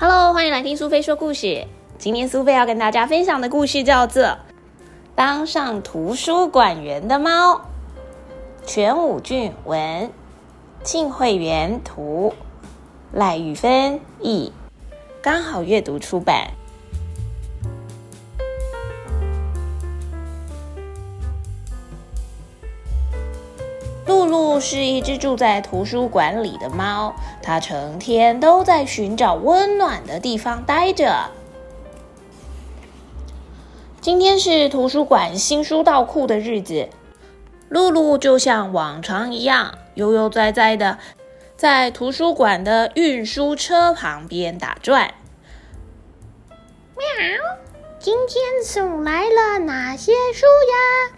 Hello，欢迎来听苏菲说故事。今天苏菲要跟大家分享的故事叫做《当上图书馆员的猫》，全武俊文，庆惠媛图，赖玉芬译，刚好阅读出版。露露是一只住在图书馆里的猫，它成天都在寻找温暖的地方待着。今天是图书馆新书到库的日子，露露就像往常一样悠悠哉哉的在图书馆的运输车旁边打转。喵，今天送来了哪些书呀？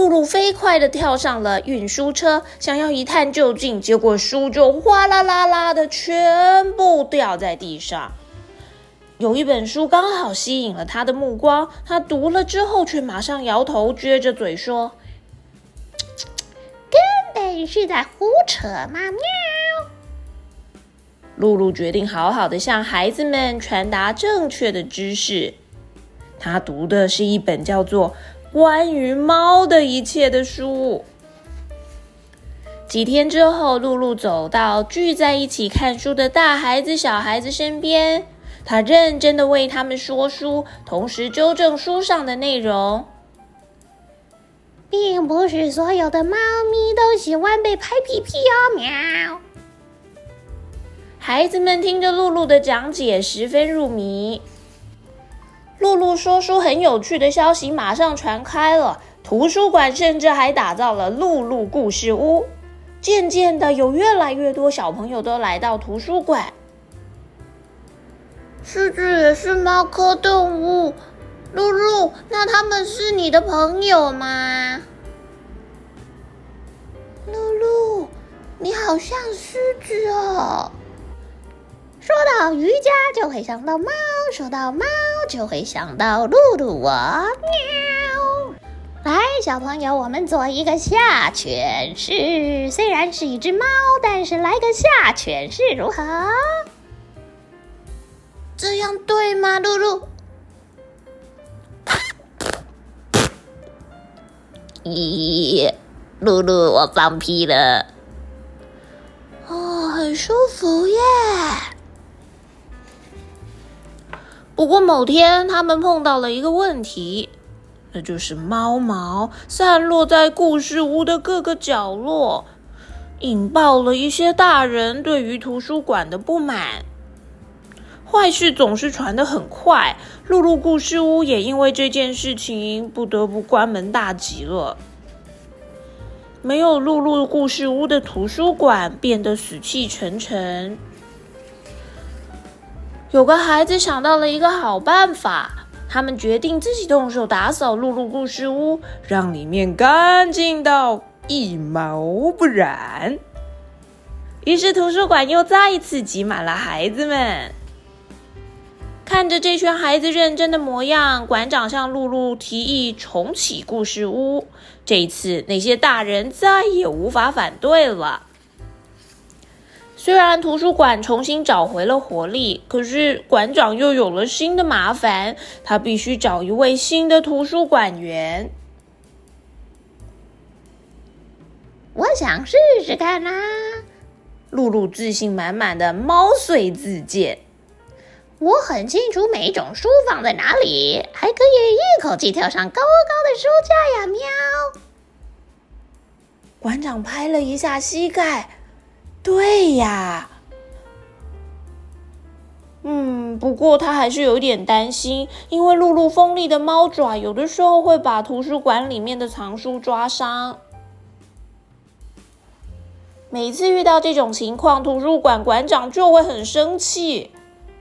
露露飞快的跳上了运输车，想要一探究竟，结果书就哗啦啦啦的全部掉在地上。有一本书刚好吸引了他的目光，他读了之后却马上摇头，撅着嘴说：“根本是在胡扯嘛！”喵。露露决定好好的向孩子们传达正确的知识。他读的是一本叫做。关于猫的一切的书。几天之后，露露走到聚在一起看书的大孩子、小孩子身边，她认真的为他们说书，同时纠正书上的内容。并不是所有的猫咪都喜欢被拍屁屁哦，喵！孩子们听着露露的讲解，十分入迷。露露说书很有趣的消息马上传开了，图书馆甚至还打造了露露故事屋。渐渐的，有越来越多小朋友都来到图书馆。狮子也是猫科动物，露露，那他们是你的朋友吗？露露，你好像狮子哦。说到瑜伽就会想到猫，说到猫就会想到露露我喵。来，小朋友，我们做一个下犬式。虽然是一只猫，但是来个下犬式如何？这样对吗，露露？咦，露露，我放屁了。哦，很舒服耶。不过某天，他们碰到了一个问题，那就是猫毛散落在故事屋的各个角落，引爆了一些大人对于图书馆的不满。坏事总是传得很快，露露故事屋也因为这件事情不得不关门大吉了。没有露露故事屋的图书馆变得死气沉沉。有个孩子想到了一个好办法，他们决定自己动手打扫露露故事屋，让里面干净到一毛不染。于是图书馆又再一次挤满了孩子们。看着这群孩子认真的模样，馆长向露露提议重启故事屋。这一次，那些大人再也无法反对了。虽然图书馆重新找回了活力，可是馆长又有了新的麻烦，他必须找一位新的图书馆员。我想试试看啦！露露自信满满的猫遂自荐。我很清楚每种书放在哪里，还可以一口气跳上高高的书架呀！喵！馆长拍了一下膝盖。对呀，嗯，不过他还是有点担心，因为露露锋利的猫爪有的时候会把图书馆里面的藏书抓伤。每次遇到这种情况，图书馆馆长就会很生气，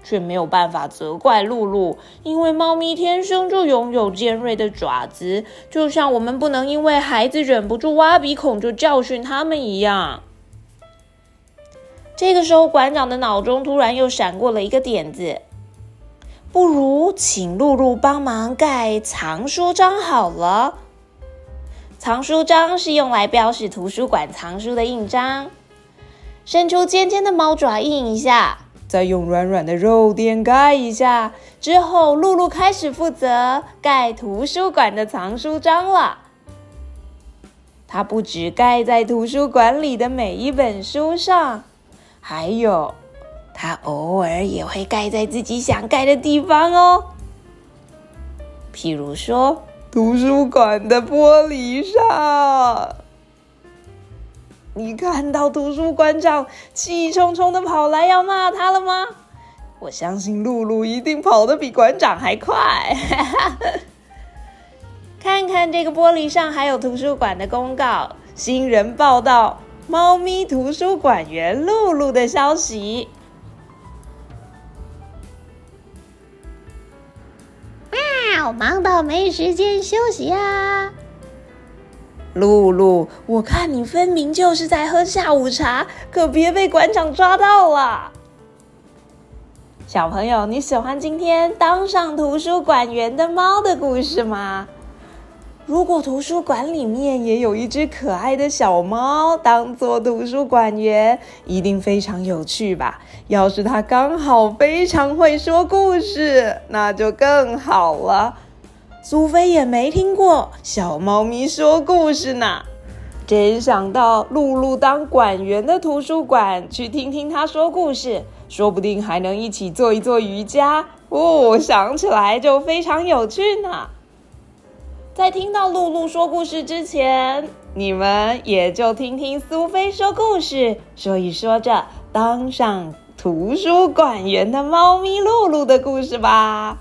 却没有办法责怪露露，因为猫咪天生就拥有尖锐的爪子，就像我们不能因为孩子忍不住挖鼻孔就教训他们一样。这个时候，馆长的脑中突然又闪过了一个点子，不如请露露帮忙盖藏书章好了。藏书章是用来标示图书馆藏书的印章，伸出尖尖的猫爪印一下，再用软软的肉垫盖一下。之后，露露开始负责盖图书馆的藏书章了。它不止盖在图书馆里的每一本书上，还有，它偶尔也会盖在自己想盖的地方哦。譬如说，图书馆的玻璃上。你看到图书馆长气冲冲的跑来要骂他了吗？我相信露露一定跑得比馆长还快。看看这个玻璃上还有图书馆的公告，新人报道猫咪图书馆员露露的消息。喵，忙到没时间休息啊！露露，我看你分明就是在喝下午茶，可别被馆长抓到了。小朋友，你喜欢今天当上图书馆员的猫的故事吗？如果图书馆里面也有一只可爱的小猫当做图书馆员，一定非常有趣吧？要是它刚好非常会说故事，那就更好了。苏菲也没听过小猫咪说故事呢，真想到露露当馆员的图书馆去听听她说故事。说不定还能一起做一做瑜伽哦，想起来就非常有趣呢。在听到露露说故事之前，你们也就听听苏菲说故事，说一说着当上图书馆员的猫咪露露的故事吧。